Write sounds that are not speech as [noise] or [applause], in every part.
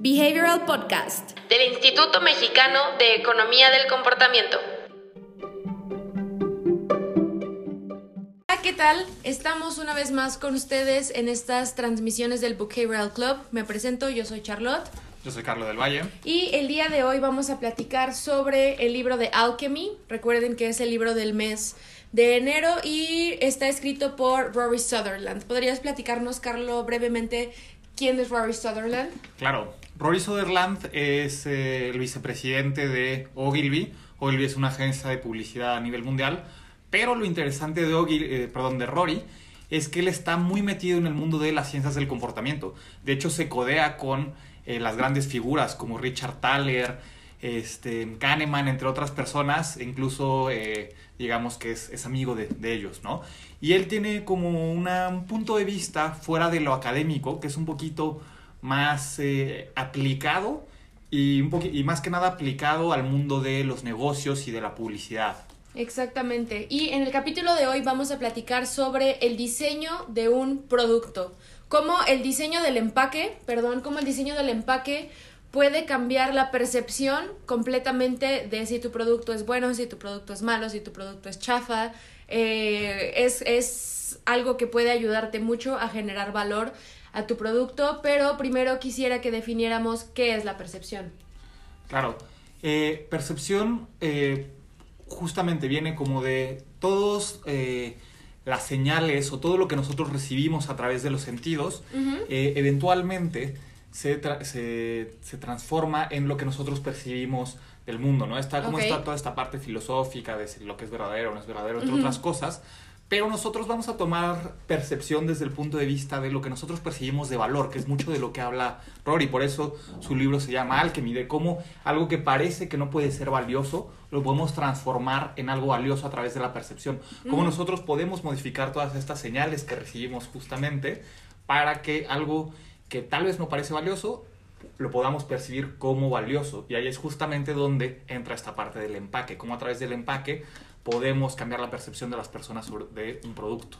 Behavioral Podcast del Instituto Mexicano de Economía del Comportamiento. Hola, ¿qué tal? Estamos una vez más con ustedes en estas transmisiones del Behavioral Club. Me presento, yo soy Charlotte. Yo soy Carlos del Valle. Y el día de hoy vamos a platicar sobre el libro de Alchemy. Recuerden que es el libro del mes de enero y está escrito por Rory Sutherland. ¿Podrías platicarnos, Carlos, brevemente quién es Rory Sutherland? Claro, Rory Sutherland es eh, el vicepresidente de Ogilvy. Ogilvy es una agencia de publicidad a nivel mundial. Pero lo interesante de, eh, perdón, de Rory es que él está muy metido en el mundo de las ciencias del comportamiento. De hecho, se codea con eh, las grandes figuras como Richard Thaler, este, Kahneman, entre otras personas, e incluso eh, digamos que es, amigo de, ellos, ¿no? Y él tiene como un punto de vista fuera de lo académico, que es un poquito más eh, aplicado y, un y más que nada aplicado al mundo de los negocios y de la publicidad. Exactamente. Y en el capítulo de hoy vamos a platicar sobre el diseño de un producto. Cómo el diseño del empaque, perdón, cómo el diseño del empaque puede cambiar la percepción completamente de si tu producto es bueno, si tu producto es malo, si tu producto es chafa. Eh, es, es algo que puede ayudarte mucho a generar valor a tu producto, pero primero quisiera que definiéramos qué es la percepción. Claro, eh, percepción eh, justamente viene como de todos las señales o todo lo que nosotros recibimos a través de los sentidos, eventualmente se, se, transforma en lo que nosotros percibimos del mundo, ¿no? Está como está toda esta parte filosófica de lo que es verdadero o no es verdadero, entre otras cosas, pero nosotros vamos a tomar percepción desde el punto de vista de lo que nosotros percibimos de valor, que es mucho de lo que habla Rory, por eso su libro se llama Alchemy, de cómo algo que parece que no puede ser valioso, lo podemos transformar en algo valioso a través de la percepción, cómo nosotros podemos modificar todas estas señales que recibimos justamente para que algo que tal vez no parece valioso, lo podamos percibir como valioso. Y ahí es justamente donde entra esta parte del empaque, cómo a través del empaque podemos cambiar la percepción de las personas sobre, de un producto.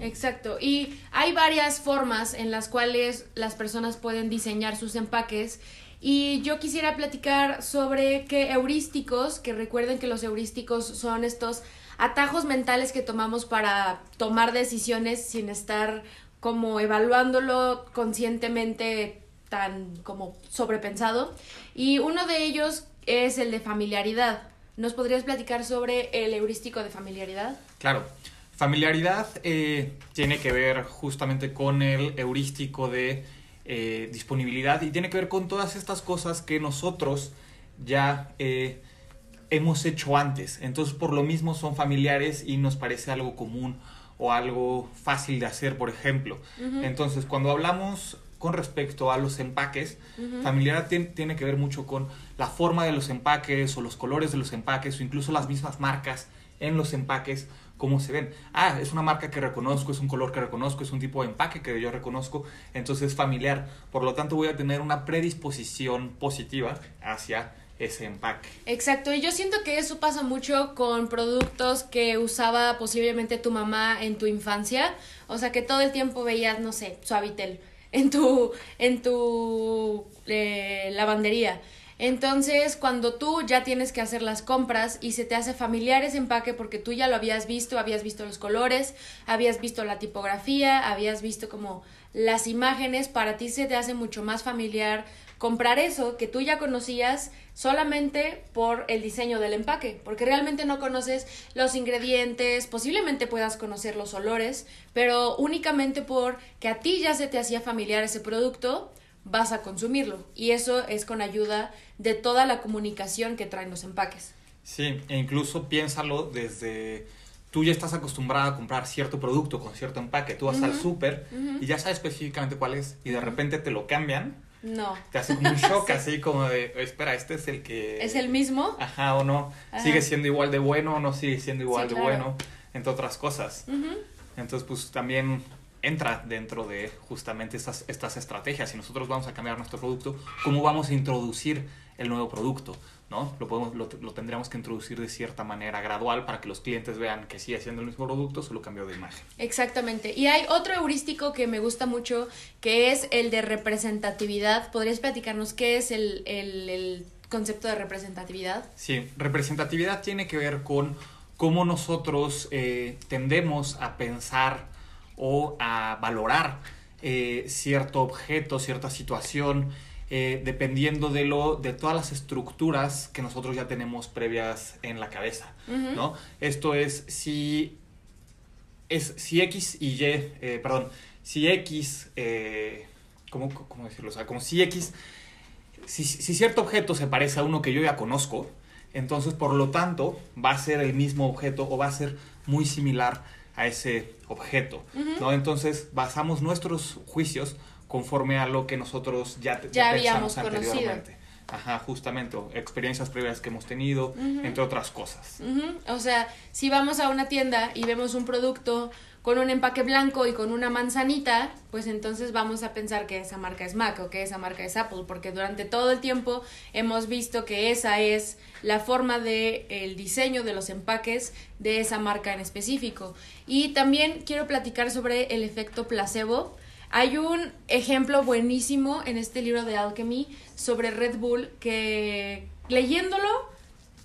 Exacto. Y hay varias formas en las cuales las personas pueden diseñar sus empaques. Y yo quisiera platicar sobre qué heurísticos, que recuerden que los heurísticos son estos atajos mentales que tomamos para tomar decisiones sin estar como evaluándolo conscientemente tan como sobrepensado. Y uno de ellos es el de familiaridad. ¿Nos podrías platicar sobre el heurístico de familiaridad? Claro. Familiaridad eh, tiene que ver justamente con el heurístico de eh, disponibilidad y tiene que ver con todas estas cosas que nosotros ya eh, hemos hecho antes. Entonces, por lo mismo son familiares y nos parece algo común o algo fácil de hacer, por ejemplo. Entonces, cuando hablamos con respecto a los empaques, familiar tiene que ver mucho con la forma de los empaques o los colores de los empaques o incluso las mismas marcas en los empaques, cómo se ven. Ah, es una marca que reconozco, es un color que reconozco, es un tipo de empaque que yo reconozco, entonces es familiar. Por lo tanto, voy a tener una predisposición positiva hacia ese empaque. Exacto, y yo siento que eso pasa mucho con productos que usaba posiblemente tu mamá en tu infancia, o sea que todo el tiempo veías, no sé, Suavitel en tu, en tu eh, lavandería. Entonces, cuando tú ya tienes que hacer las compras y se te hace familiar ese empaque porque tú ya lo habías visto, habías visto los colores, habías visto la tipografía, habías visto como las imágenes, para ti se te hace mucho más familiar comprar eso que tú ya conocías solamente por el diseño del empaque, porque realmente no conoces los ingredientes, posiblemente puedas conocer los olores, pero únicamente por que a ti ya se te hacía familiar ese producto, vas a consumirlo. Y eso es con ayuda de toda la comunicación que traen los empaques. Sí, e incluso piénsalo desde tú ya estás acostumbrada a comprar cierto producto con cierto empaque, tú vas al súper y ya sabes específicamente cuál es y de repente te lo cambian no. Te hace como un shock [laughs] así como de, espera, este es el que... ¿Es el mismo? Ajá, o no. ¿Sigue siendo igual de bueno o no sigue siendo igual de bueno? Entre otras cosas. Entonces, pues también entra dentro de justamente estas, estas estrategias. Si nosotros vamos a cambiar nuestro producto, ¿cómo vamos a introducir el nuevo producto. ¿no? Lo, podemos, lo, lo, tendríamos que introducir de cierta manera gradual para que los clientes vean que sigue siendo el mismo producto, solo cambió de imagen. Exactamente. Y hay otro heurístico que me gusta mucho, que es el de representatividad. ¿Podrías platicarnos qué es el, el, el concepto de representatividad? Sí, representatividad tiene que ver con cómo nosotros eh, tendemos a pensar o a valorar eh, cierto objeto, cierta situación, eh, dependiendo de, lo, de todas las estructuras que nosotros ya tenemos previas en la cabeza, ¿no? Esto es si, es si X y Y, eh, perdón, si X, ¿cómo, ¿cómo, decirlo? O sea, como si X, si, si cierto objeto se parece a uno que yo ya conozco, entonces por lo tanto va a ser el mismo objeto o va a ser muy similar a ese objeto, ¿no? Entonces basamos nuestros juicios conforme a lo que nosotros ya, ya, ya habíamos conocido. Ajá, justamente, experiencias previas que hemos tenido, uh -huh. entre otras cosas. Uh -huh. O sea, si vamos a una tienda y vemos un producto con un empaque blanco y con una manzanita, pues entonces vamos a pensar que esa marca es Mac o que esa marca es Apple, porque durante todo el tiempo hemos visto que esa es la forma de el diseño de los empaques de esa marca en específico. Y también quiero platicar sobre el efecto placebo. Hay un ejemplo buenísimo en este libro de Alchemy sobre Red Bull que leyéndolo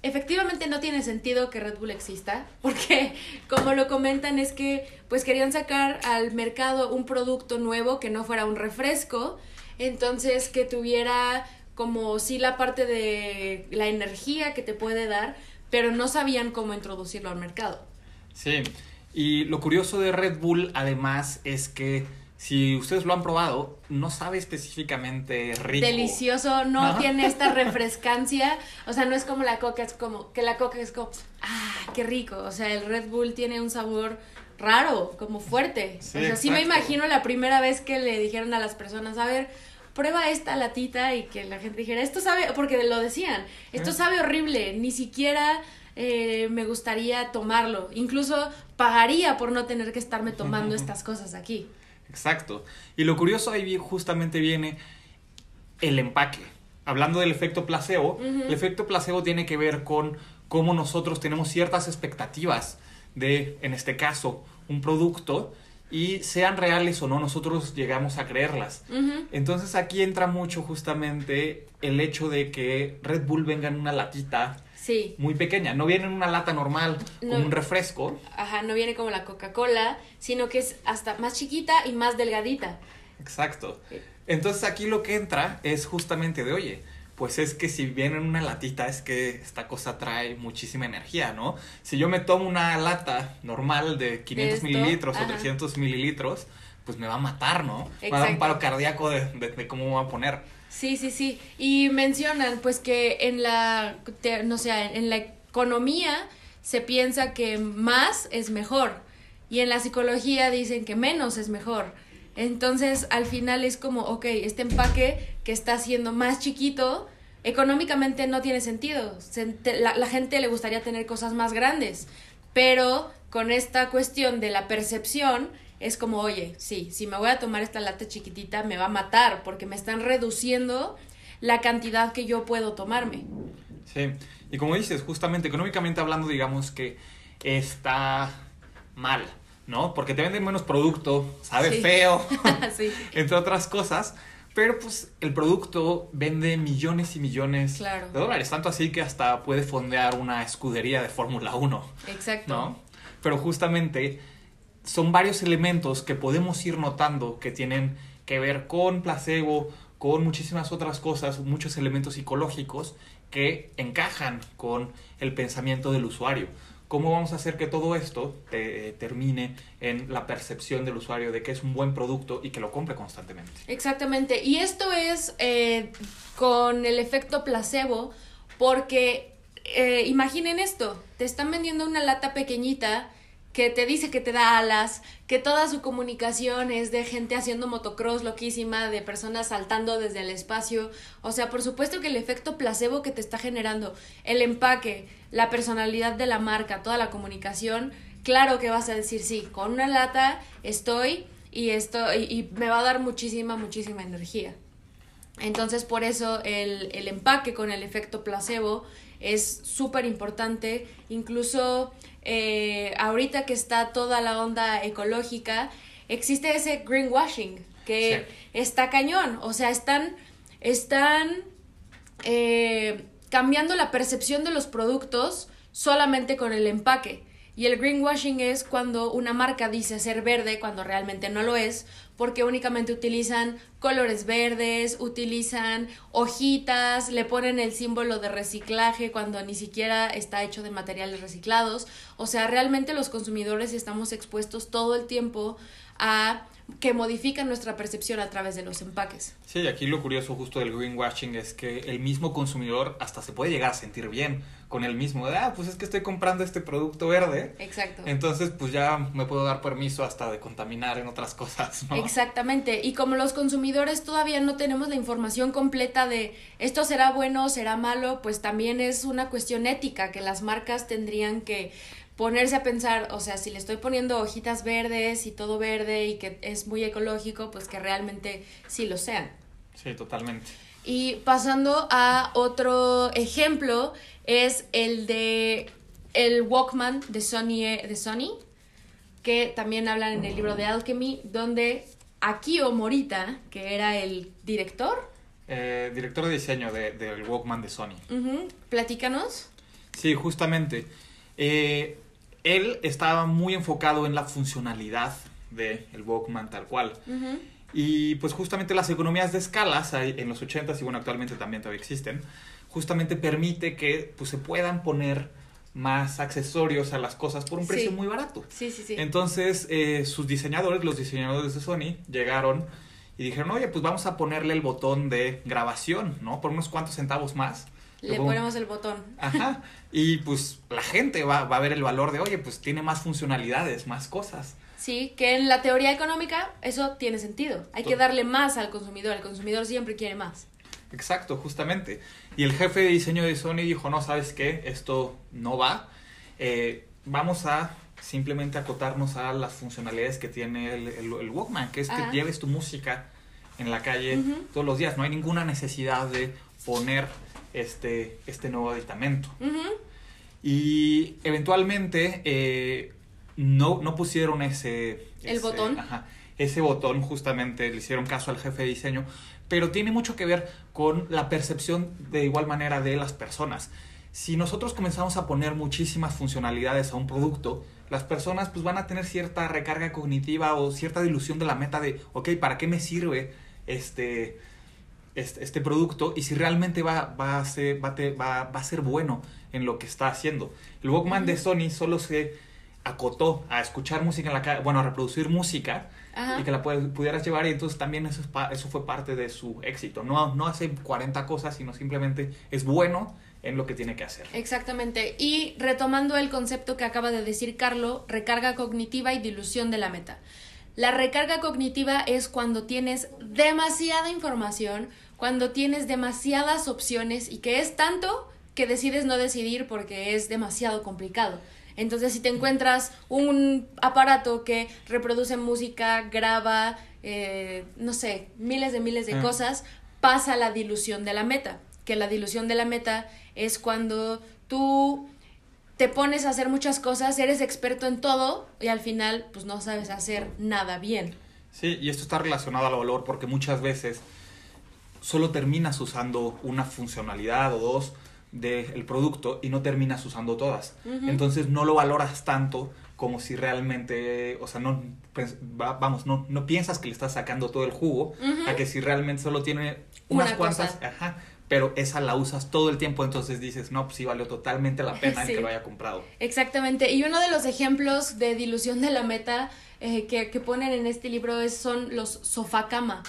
efectivamente no tiene sentido que Red Bull exista [laughs] porque como lo comentan es que pues querían sacar al mercado un producto nuevo que no fuera un refresco entonces que tuviera como sí la parte de la energía que te puede dar pero no sabían cómo introducirlo al mercado. Sí y lo curioso de Red Bull además es que si ustedes lo han probado, no sabe específicamente rico. Delicioso, no, ¿no? tiene esta [laughs] refrescancia. O sea, no es como la coca, es como que la coca es como, ah, qué rico. O sea, el Red Bull tiene un sabor raro, como fuerte. Sí, o sea, sí me imagino la primera vez que le dijeron a las personas, a ver, prueba esta latita y que la gente dijera, esto sabe, porque lo decían, esto sabe horrible, ni siquiera eh, me gustaría tomarlo. Incluso pagaría por no tener que estarme tomando [laughs] estas cosas aquí. Exacto. Y lo curioso ahí justamente viene el empaque. Hablando del efecto placebo, uh -huh. el efecto placebo tiene que ver con cómo nosotros tenemos ciertas expectativas de, en este caso, un producto y sean reales o no, nosotros llegamos a creerlas. Uh -huh. Entonces aquí entra mucho justamente el hecho de que Red Bull venga en una latita Sí. Muy pequeña, no viene en una lata normal, no, como un refresco. Ajá, no viene como la Coca-Cola, sino que es hasta más chiquita y más delgadita. Exacto. Entonces aquí lo que entra es justamente de, oye, pues es que si viene en una latita es que esta cosa trae muchísima energía, ¿no? Si yo me tomo una lata normal de 500 ¿De mililitros Ajá. o 300 mililitros, pues me va a matar, ¿no? Exacto. Me va a dar un paro cardíaco de, de, de cómo me va a poner. Sí, sí, sí. Y mencionan pues que en la, no sé, en la economía se piensa que más es mejor y en la psicología dicen que menos es mejor. Entonces al final es como, ok, este empaque que está siendo más chiquito, económicamente no tiene sentido. Se, la, la gente le gustaría tener cosas más grandes, pero con esta cuestión de la percepción, es como, oye, sí, si me voy a tomar esta lata chiquitita me va a matar porque me están reduciendo la cantidad que yo puedo tomarme. Sí, y como dices, justamente económicamente hablando, digamos que está mal, ¿no? Porque te venden menos producto, sabe sí. feo, [laughs] sí. [laughs] entre otras cosas. Pero pues el producto vende millones y millones claro. de dólares, tanto así que hasta puede fondear una escudería de Fórmula 1. Exacto. ¿no? Pero justamente son varios elementos que podemos ir notando que tienen que ver con placebo, con muchísimas otras cosas, muchos elementos psicológicos que encajan con el pensamiento del usuario. ¿Cómo vamos a hacer que todo esto te, termine en la percepción del usuario de que es un buen producto y que lo compre constantemente? Exactamente. Y esto es eh, con el efecto placebo, porque eh, imaginen esto, te están vendiendo una lata pequeñita que te dice que te da alas, que toda su comunicación es de gente haciendo motocross loquísima, de personas saltando desde el espacio. O sea, por supuesto que el efecto placebo que te está generando, el empaque, la personalidad de la marca, toda la comunicación, claro que vas a decir sí, con una lata estoy y esto y, me va a dar muchísima, muchísima energía. Entonces, por eso el, el empaque con el efecto placebo es súper importante. Incluso eh, ahorita que está toda la onda ecológica, existe ese greenwashing que está cañón. O sea, están, están eh, cambiando la percepción de los productos solamente con el empaque. Y el greenwashing es cuando una marca dice ser verde cuando realmente no lo es, porque únicamente utilizan colores verdes, utilizan hojitas, le ponen el símbolo de reciclaje cuando ni siquiera está hecho de materiales reciclados. O sea, realmente los consumidores estamos expuestos todo el tiempo a que modifican nuestra percepción a través de los empaques. Sí, aquí lo curioso justo del greenwashing es que el mismo consumidor hasta se puede llegar a sentir bien con el mismo, de, ah, pues es que estoy comprando este producto verde. Exacto. Entonces, pues ya me puedo dar permiso hasta de contaminar en otras cosas, ¿no? Exactamente. Y como los consumidores todavía no tenemos la información completa de esto será bueno, será malo, pues también es una cuestión ética que las marcas tendrían que ponerse a pensar, o sea, si le estoy poniendo hojitas verdes y todo verde y que es muy ecológico, pues que realmente sí lo sean. Sí, totalmente. Y pasando a otro ejemplo, es el de el Walkman de Sony, de Sony que también hablan en el libro de Alchemy, donde Akio Morita, que era el director. Eh, director de diseño del Walkman de Sony. Platícanos. Sí, justamente. Eh, él estaba muy enfocado en la funcionalidad del Walkman tal cual. Y pues justamente las economías de escalas en los 80s y bueno, actualmente también todavía existen, justamente permite que pues, se puedan poner más accesorios a las cosas por un precio muy barato. Sí, sí, sí. Entonces, eh, sus diseñadores, los diseñadores de Sony, llegaron y dijeron, oye, pues vamos a ponerle el botón de grabación, ¿no? Por unos cuantos centavos más. Le ponemos el botón. Ajá. Y pues la gente va, va, a ver el valor de, oye, pues tiene más funcionalidades, más cosas. Sí, que en la teoría económica eso tiene sentido. Hay que darle más al consumidor. El consumidor siempre quiere más. Exacto, justamente. Y el jefe de diseño de Sony dijo, no, ¿sabes qué? Esto no va. Eh, vamos a simplemente acotarnos a las funcionalidades que tiene el, el, Walkman, que es que lleves tu música en la calle todos los días. No hay ninguna necesidad de poner este, este nuevo aditamento. Y eventualmente eh, no, no pusieron ese... El botón. ese botón justamente le hicieron caso al jefe de diseño, pero tiene mucho que ver con la percepción de igual manera de las personas. Si nosotros comenzamos a poner muchísimas funcionalidades a un producto, las personas pues van a tener cierta recarga cognitiva o cierta dilución de la meta de, ok, ¿para qué me sirve este, este, este, producto y si realmente va, va, a ser, va, va, va, a ser bueno en lo que está haciendo. El Walkman de Sony solo se acotó a escuchar música en la calle, bueno, a reproducir música y que la pudieras llevar y entonces también eso, eso fue parte de su éxito. No, no hace 40 cosas, sino simplemente es bueno en lo que tiene que hacer. Exactamente. Y retomando el concepto que acaba de decir Carlo, recarga cognitiva y dilución de la meta. La recarga cognitiva es cuando tienes demasiada información, cuando tienes demasiadas opciones y que es tanto que decides no decidir porque es demasiado complicado. Entonces, si te encuentras un aparato que reproduce música, graba, eh, no sé, miles de miles de ah. cosas, pasa la dilución de la meta. Que la dilución de la meta es cuando tú te pones a hacer muchas cosas, eres experto en todo y al final pues no sabes hacer nada bien. Sí, y esto está relacionado al valor porque muchas veces solo terminas usando una funcionalidad o dos del producto y no terminas usando todas. Entonces no lo valoras tanto como si realmente, o sea, no, vamos, no, no piensas que le estás sacando todo el jugo, a que si realmente solo tiene unas cuantas, ajá, pero esa la usas todo el tiempo, entonces dices, no, pues sí valió totalmente la pena que lo haya comprado. Exactamente, y uno de los ejemplos de dilución de la meta eh, que, que, ponen en este libro es, son los sofá cama,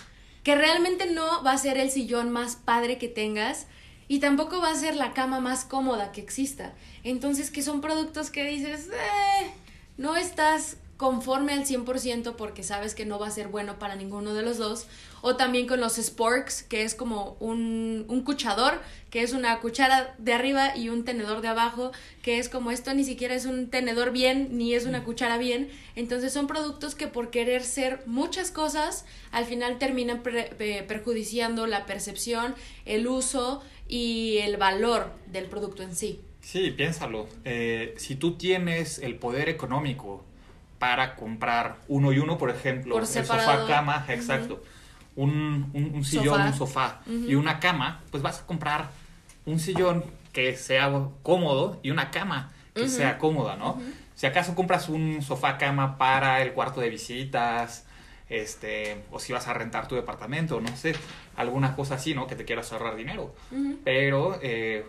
que realmente no va a ser el sillón más padre que tengas, y tampoco va a ser la cama más cómoda que exista. Entonces, que son productos que dices, eh, no estás conforme al 100% porque sabes que no va a ser bueno para ninguno de los dos. O también con los sporks, que es como un, un cuchador, que es una cuchara de arriba y un tenedor de abajo, que es como esto ni siquiera es un tenedor bien, ni es una cuchara bien. Entonces son productos que por querer ser muchas cosas, al final terminan perjudiciando la percepción, el uso y el valor del producto en sí. Sí, piénsalo. Eh, si tú tienes el poder económico para comprar uno y uno, por ejemplo, el sofá cama, exacto, un, un, sillón, un sofá. Y una cama, pues vas a comprar un sillón que sea cómodo y una cama que sea cómoda, ¿no? Si acaso compras un sofá cama para el cuarto de visitas, este, o si vas a rentar tu departamento, no sé, alguna cosa así, ¿no? Que te quieras ahorrar dinero. Pero eh,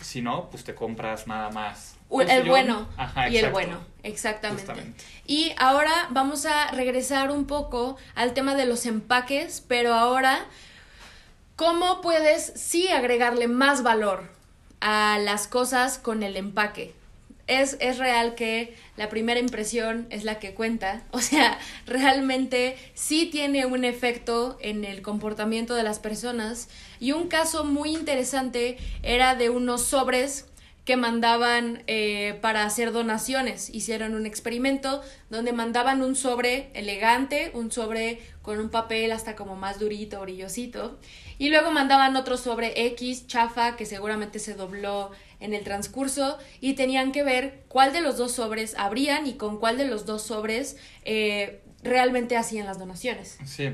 si no, pues te compras nada más. El bueno y el bueno, exactamente. Y ahora vamos a regresar un poco al tema de los empaques, pero ahora, ¿cómo puedes sí agregarle más valor a las cosas con el empaque? Es, es, real que la primera impresión es la que cuenta. [laughs] O sea, realmente sí tiene un efecto en el comportamiento de las personas. Y un caso muy interesante era de unos sobres que mandaban eh, para hacer donaciones. Hicieron un experimento donde mandaban un sobre elegante, un sobre con un papel hasta como más durito, brillosito, y luego mandaban otro sobre X, chafa, que seguramente se dobló en el transcurso, y tenían que ver cuál de los dos sobres abrían y con cuál de los dos sobres eh, realmente hacían las donaciones. Sí,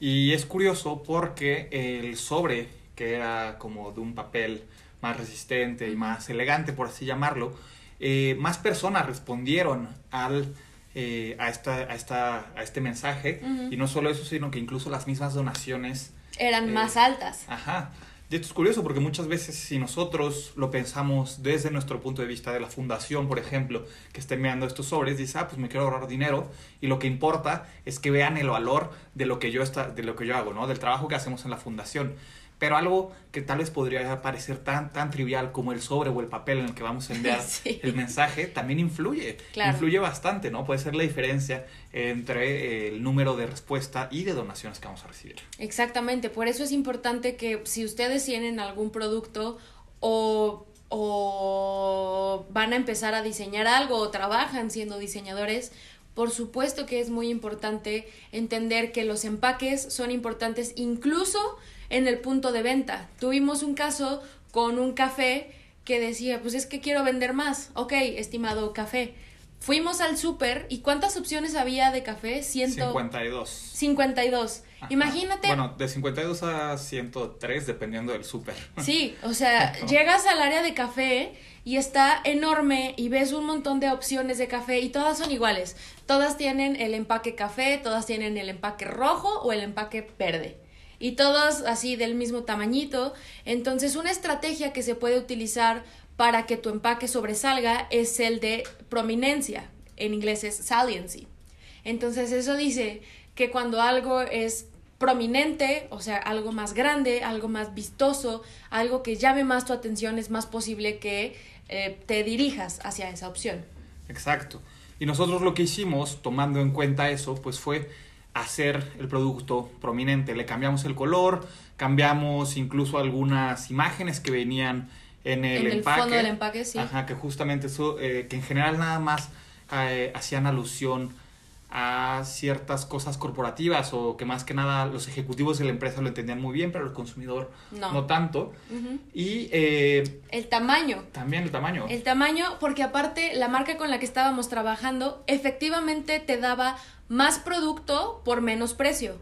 y es curioso porque el sobre, que era como de un papel, más resistente y más elegante, por así llamarlo, eh, más personas respondieron al, eh, a, esta, a, esta, a este mensaje. Y no solo eso, sino que incluso las mismas donaciones... Eran eh, más altas. Ajá. Y esto es curioso porque muchas veces si nosotros lo pensamos desde nuestro punto de vista de la fundación, por ejemplo, que esté enviando estos sobres, dice, ah, pues me quiero ahorrar dinero y lo que importa es que vean el valor de lo que yo, está, de lo que yo hago, ¿no? Del trabajo que hacemos en la fundación. Pero algo que tal vez podría parecer tan, tan trivial como el sobre o el papel en el que vamos a enviar [laughs] el mensaje, también influye. Influye bastante, ¿no? Puede ser la diferencia entre eh, el número de respuesta y de donaciones que vamos a recibir. Exactamente, por eso es importante que si ustedes tienen algún producto o, o van a empezar a diseñar algo o trabajan siendo diseñadores, por supuesto que es muy importante entender que los empaques son importantes incluso en el punto de venta. Tuvimos un caso con un café que decía, pues es que quiero vender más. Ok, estimado café. Fuimos al súper y ¿cuántas opciones había de café? Ciento... 52. 52. Imagínate. Bueno, de 52 a 103 dependiendo del súper. Sí, o sea, [laughs] llegas al área de café y está enorme y ves un montón de opciones de café y todas son iguales. Todas tienen el empaque café, todas tienen el empaque rojo o el empaque verde y todos así del mismo tamañito. Entonces, una estrategia que se puede utilizar para que tu empaque sobresalga es el de prominencia. En inglés es saliency. Entonces, eso dice que cuando algo es prominente, o sea, algo más grande, algo más vistoso, algo que llame más tu atención, es más posible que eh, te dirijas hacia esa opción. Exacto. Y nosotros lo que hicimos, tomando en cuenta eso, pues fue hacer el producto prominente. Le cambiamos el color, cambiamos incluso algunas imágenes que venían en el, en empaque. fondo del empaque, sí. Ajá, que justamente eso, eh, que en general nada más eh, hacían alusión a ciertas cosas corporativas o que más que nada los ejecutivos de la empresa lo entendían muy bien, pero el consumidor no, tanto. Y... Eh, el tamaño. También el tamaño. El tamaño, porque aparte la marca con la que estábamos trabajando efectivamente te daba más producto por menos precio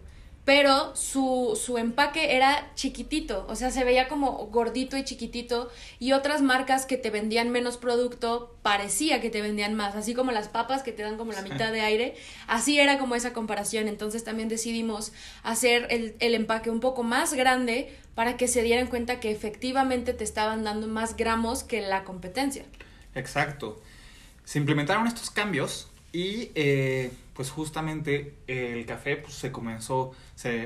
pero su, su empaque era chiquitito, o sea, se veía como gordito y chiquitito, y otras marcas que te vendían menos producto parecía que te vendían más, así como las papas que te dan como la mitad de aire, así era como esa comparación, entonces también decidimos hacer el, el empaque un poco más grande para que se dieran cuenta que efectivamente te estaban dando más gramos que la competencia. Exacto. Se implementaron estos cambios y eh, pues justamente el café pues, se comenzó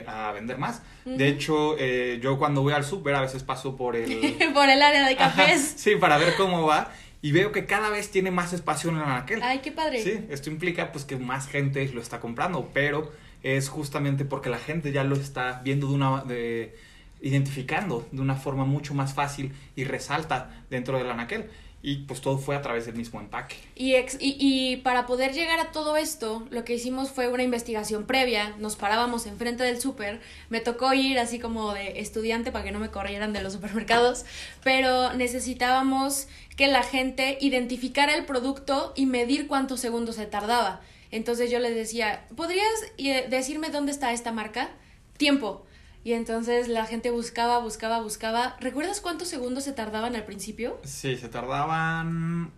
a vender más. De hecho, eh, yo cuando voy al súper a veces paso por el... [laughs] por el área de cafés. [laughs] sí, para ver cómo va. y veo que cada vez tiene más espacio en el anaquel. Ay, qué padre. Sí, esto implica pues que más gente lo está comprando, pero es justamente porque la gente ya lo está viendo de una de identificando de una forma mucho más fácil y resalta dentro del anaquel y pues todo fue a través del mismo empaque. Y, ex, y, y, para poder llegar a todo esto, lo que hicimos fue una investigación previa, nos parábamos enfrente del súper, me tocó ir así como de estudiante para que no me corrieran de los supermercados, pero necesitábamos que la gente identificara el producto y medir cuántos segundos se tardaba. Entonces yo les decía, ¿podrías eh, decirme dónde está esta marca? Tiempo. Y entonces la gente buscaba, buscaba, buscaba. ¿Recuerdas cuántos segundos se tardaban al principio? Sí, se tardaban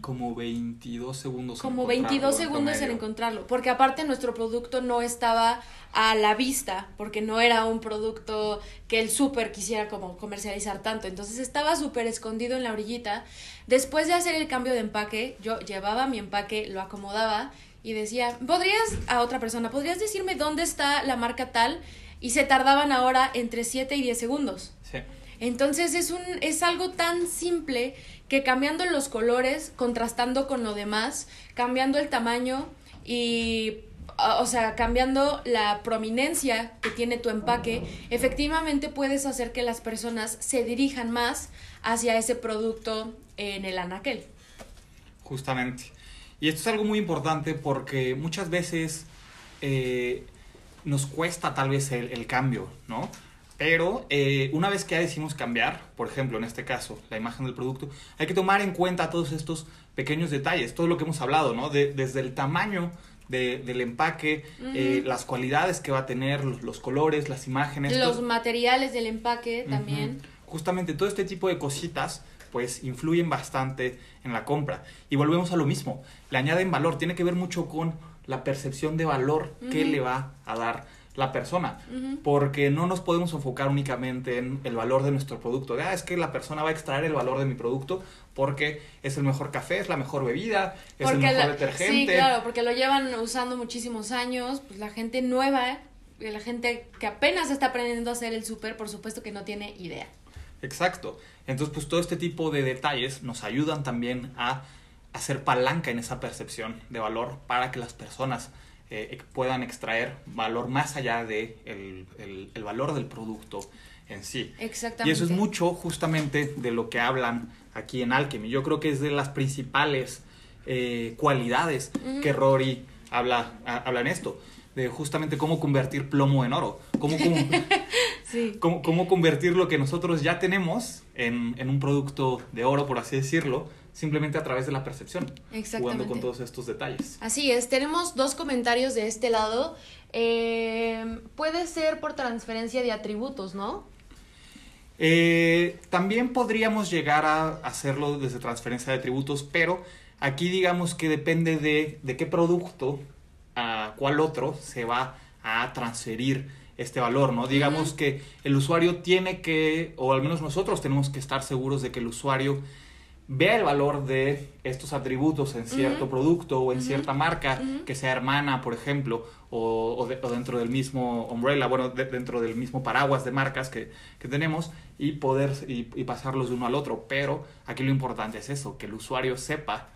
como 22 segundos. Como 22 segundos en encontrarlo. Porque aparte nuestro producto no estaba a la vista, porque no era un producto que el súper quisiera como comercializar tanto. Entonces estaba súper escondido en la orillita. Después de hacer el cambio de empaque, yo llevaba mi empaque, lo acomodaba y decía, ¿podrías, a otra persona, ¿podrías decirme dónde está la marca tal? Y se tardaban ahora entre 7 y 10 segundos. Sí. Entonces es, un, es algo tan simple que cambiando los colores, contrastando con lo demás, cambiando el tamaño y, o sea, cambiando la prominencia que tiene tu empaque, efectivamente puedes hacer que las personas se dirijan más hacia ese producto en el anaquel. Justamente. Y esto es algo muy importante porque muchas veces eh, nos cuesta tal vez el, cambio, ¿no? Pero eh, una vez que ya decimos cambiar, por ejemplo, en este caso, la imagen del producto, hay que tomar en cuenta todos estos pequeños detalles, todo lo que hemos hablado, ¿no? desde el tamaño del empaque, eh, las cualidades que va a tener, los, colores, las imágenes. Los materiales del empaque también. Justamente todo este tipo de cositas pues influyen bastante en la compra. Y volvemos a lo mismo, le añaden valor, tiene que ver mucho con la percepción de valor que le va a dar la persona, porque no nos podemos enfocar únicamente en el valor de nuestro producto. Ah, es que la persona va a extraer el valor de mi producto porque es el mejor café, es la mejor bebida, es el mejor detergente. Sí, claro, porque lo llevan usando muchísimos años, pues la gente nueva, la gente que apenas está aprendiendo a hacer el súper, por supuesto que no tiene idea. Exacto. Entonces, pues todo este tipo de detalles nos ayudan también a hacer palanca en esa percepción de valor para que las personas eh, puedan extraer valor más allá de el, valor del producto en sí. Exactamente. Y eso es mucho justamente de lo que hablan aquí en Alchemy. Yo creo que es de las principales eh, cualidades que Rory habla, habla en esto de justamente cómo convertir plomo en oro, cómo, [laughs] cómo, cómo, convertir lo que nosotros ya tenemos en, en, un producto de oro, por así decirlo, simplemente a través de la percepción, jugando con todos estos detalles. Así es, tenemos dos comentarios de este lado. Eh, puede ser por transferencia de atributos, ¿no? Eh, también podríamos llegar a hacerlo desde transferencia de atributos, pero aquí digamos que depende de, de qué producto a cuál otro se va a transferir este valor, ¿no? Digamos que el usuario tiene que, o al menos nosotros tenemos que estar seguros de que el usuario vea el valor de estos atributos en cierto producto o en cierta marca que sea hermana, por ejemplo, o, dentro del mismo umbrella, bueno, dentro del mismo paraguas de marcas que, tenemos y poder y, pasarlos de uno al otro. Pero aquí lo importante es eso, que el usuario sepa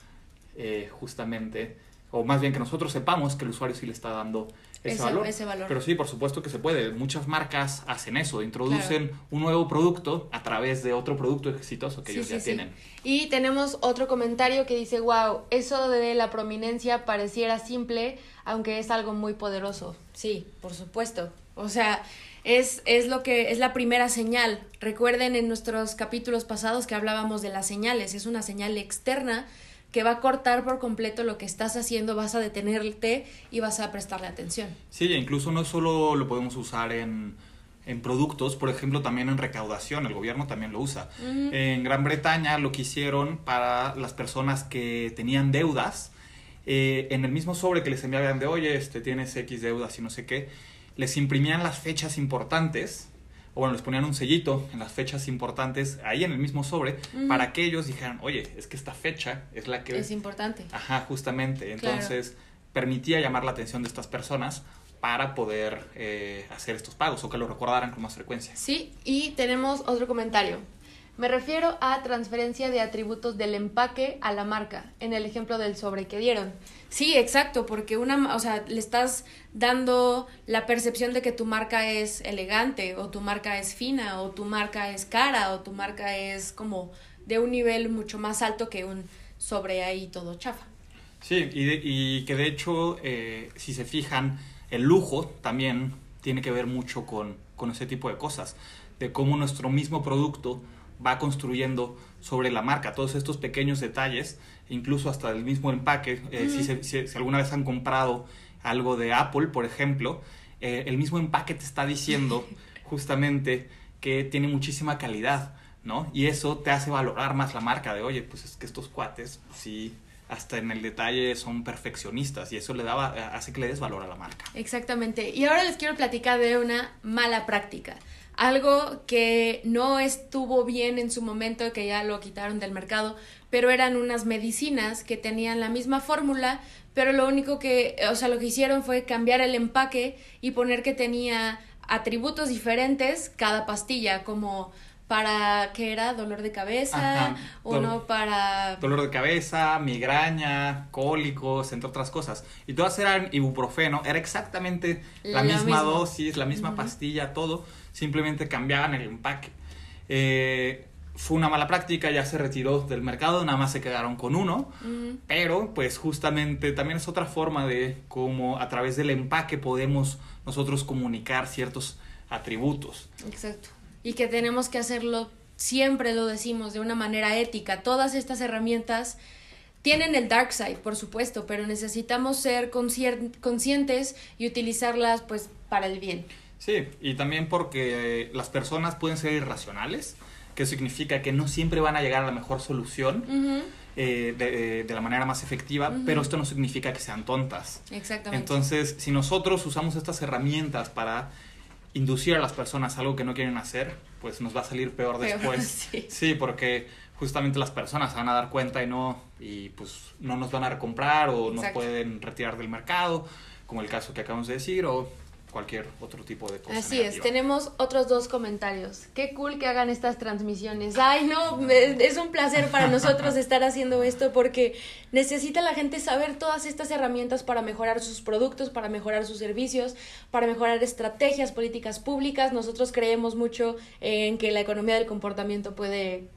eh, justamente, o más bien que nosotros sepamos que el usuario sí le está dando ese, valor. Pero sí, por supuesto que se puede. Muchas marcas hacen eso, introducen un nuevo producto a través de otro producto exitoso que ellos ya tienen. Y tenemos otro comentario que dice, wow, eso de la prominencia pareciera simple, aunque es algo muy poderoso. Sí, por supuesto. O sea, es, es lo que es la primera señal. Recuerden en nuestros capítulos pasados que hablábamos de las señales. Es una señal externa que va a cortar por completo lo que estás haciendo, vas a detenerte y vas a prestarle atención. Sí, incluso no solo lo podemos usar en, en productos, por ejemplo, también en recaudación, el gobierno también lo usa. En Gran Bretaña lo que hicieron para las personas que tenían deudas, eh, en el mismo sobre que les enviaban de, oye, este, tienes X deudas y no sé qué, les imprimían las fechas importantes o bueno, les ponían un sellito en las fechas importantes ahí en el mismo sobre para que ellos dijeran, oye, es que esta fecha es la que... Es importante. Ajá, justamente. Entonces permitía llamar la atención de estas personas para poder eh, hacer estos pagos o que lo recordaran con más frecuencia. Sí, y tenemos otro comentario. Me refiero a transferencia de atributos del empaque a la marca, en el ejemplo del sobre que dieron. Sí, exacto, porque una, o sea, le estás dando la percepción de que tu marca es elegante, o tu marca es fina, o tu marca es cara, o tu marca es como de un nivel mucho más alto que un sobre ahí todo chafa. Sí, y, y que de hecho, eh, si se fijan, el lujo también tiene que ver mucho con, con ese tipo de cosas, de cómo nuestro mismo producto va construyendo sobre la marca, todos estos pequeños detalles, incluso hasta el mismo empaque, eh, si, si, alguna vez han comprado algo de Apple, por ejemplo, eh, el mismo empaque te está diciendo [laughs] justamente que tiene muchísima calidad, ¿no? Y eso te hace valorar más la marca de, oye, pues es que estos cuates, sí, hasta en el detalle son perfeccionistas y eso le daba, hace que le des valor a la marca. Exactamente. Y ahora les quiero platicar de una mala práctica algo que no estuvo bien en su momento, que ya lo quitaron del mercado, pero eran unas medicinas que tenían la misma fórmula, pero lo único que, o sea, lo que hicieron fue cambiar el empaque y poner que tenía atributos diferentes cada pastilla, como para que era dolor de cabeza, uno para dolor de cabeza, migraña, cólicos, entre otras cosas. Y todas eran ibuprofeno, era exactamente la, misma dosis, la misma pastilla, todo, simplemente cambiaban el empaque. Eh, fue una mala práctica, ya se retiró del mercado, nada más se quedaron con uno, pero pues justamente también es otra forma de cómo a través del empaque podemos nosotros comunicar ciertos atributos. Exacto y que tenemos que hacerlo, siempre lo decimos, de una manera ética. Todas estas herramientas tienen el dark side, por supuesto, pero necesitamos ser conscientes y utilizarlas pues para el bien. Sí, y también porque las personas pueden ser irracionales, que significa que no siempre van a llegar a la mejor solución. Eh, de, de, la manera más efectiva, pero esto no significa que sean tontas. Exactamente. Entonces, si nosotros usamos estas herramientas para inducir a las personas a algo que no quieren hacer, pues nos va a salir peor, después. [laughs] Sí. porque justamente las personas se van a dar cuenta y no, y pues no nos van a recomprar o nos pueden retirar del mercado, como el caso que acabamos de decir, o cualquier otro tipo de cosas. Así es, tenemos otros dos comentarios. Qué cool que hagan estas transmisiones. Ay, no, es un placer para [laughs] nosotros estar haciendo esto porque necesita la gente saber todas estas herramientas para mejorar sus productos, para mejorar sus servicios, para mejorar estrategias, políticas públicas. Nosotros creemos mucho en que la economía del comportamiento puede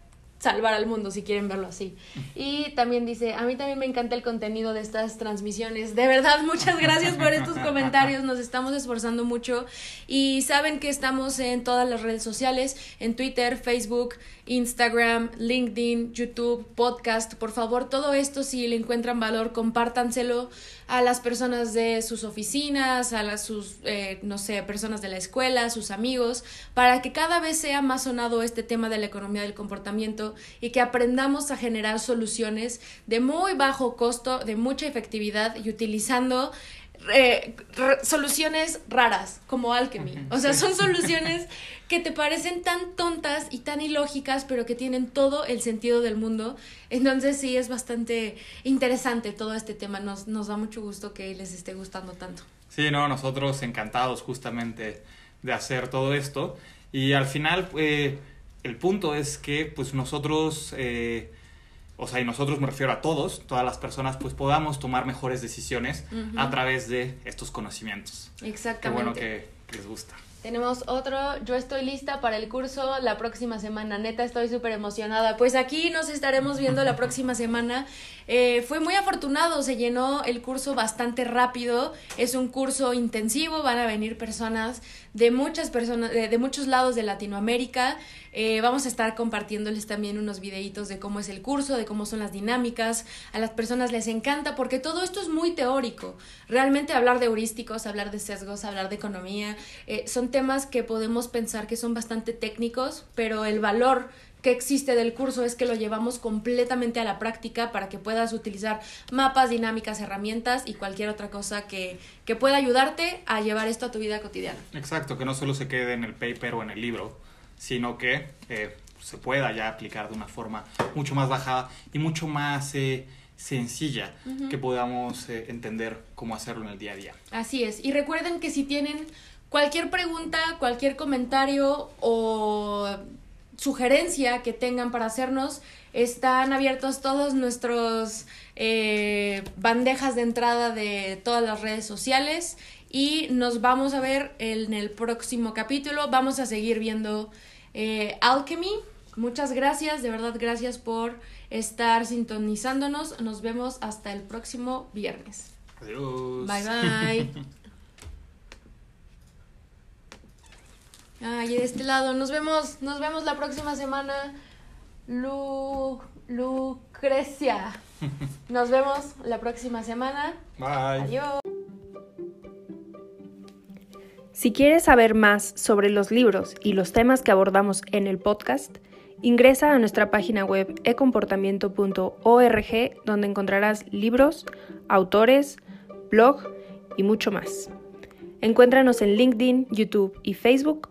salvar al mundo, si quieren verlo así. Y también dice, a mí también me encanta el contenido de estas transmisiones. De verdad, muchas gracias por estos [laughs] comentarios, nos estamos esforzando mucho. Y saben que estamos en todas las redes sociales, en Twitter, Facebook, Instagram, LinkedIn, YouTube, podcast. Por favor, todo esto, si le encuentran valor, compártanselo a las personas de sus oficinas, a las sus, eh, no sé, personas de la escuela, sus amigos, para que cada vez sea más sonado este tema de la economía del comportamiento y que aprendamos a generar soluciones de muy bajo costo, de mucha efectividad y utilizando eh, soluciones raras como Alchemy. O sea, son soluciones que te parecen tan tontas y tan ilógicas, pero que tienen todo el sentido del mundo. Entonces sí, es bastante interesante todo este tema. Nos, nos da mucho gusto que les esté gustando tanto. Sí, no, nosotros encantados justamente de hacer todo esto. Y al final, eh, el punto es que pues nosotros... Eh, o sea, y nosotros me refiero a todos, todas las personas, pues podamos tomar mejores decisiones a través de estos conocimientos. Exactamente. Qué bueno que les gusta. Tenemos otro, yo estoy lista para el curso la próxima semana, neta estoy súper emocionada. Pues aquí nos estaremos viendo la próxima semana. Eh, fue muy afortunado, se llenó el curso bastante rápido, es un curso intensivo, van a venir personas de muchas personas, de, muchos lados de Latinoamérica. Eh, vamos a estar compartiéndoles también unos videitos de cómo es el curso, de cómo son las dinámicas. A las personas les encanta porque todo esto es muy teórico. Realmente hablar de heurísticos, hablar de sesgos, hablar de economía, eh, son temas que podemos pensar que son bastante técnicos, pero el valor que existe del curso es que lo llevamos completamente a la práctica para que puedas utilizar mapas, dinámicas, herramientas y cualquier otra cosa que, que pueda ayudarte a llevar esto a tu vida cotidiana. Exacto, que no solo se quede en el paper o en el libro, sino que eh, se pueda ya aplicar de una forma mucho más bajada y mucho más... Eh, sencilla que podamos eh, entender cómo hacerlo en el día a día. Así es. Y recuerden que si tienen cualquier pregunta, cualquier comentario o sugerencia que tengan para hacernos. Están abiertos todos nuestros eh, bandejas de entrada de todas las redes sociales y nos vamos a ver en el próximo capítulo. Vamos a seguir viendo eh, Alchemy. Muchas gracias, de verdad gracias por estar sintonizándonos. Nos vemos hasta el próximo viernes. Adiós. Bye bye. [laughs] Ay, de este lado, nos vemos, nos vemos la próxima semana. Lu, Lucrecia. [laughs] Nos vemos la próxima semana. Bye. Adiós. Si quieres saber más sobre los libros y los temas que abordamos en el podcast, ingresa a nuestra página web ecomportamiento.org donde encontrarás libros, autores, blog y mucho más. Encuéntranos en LinkedIn, YouTube y Facebook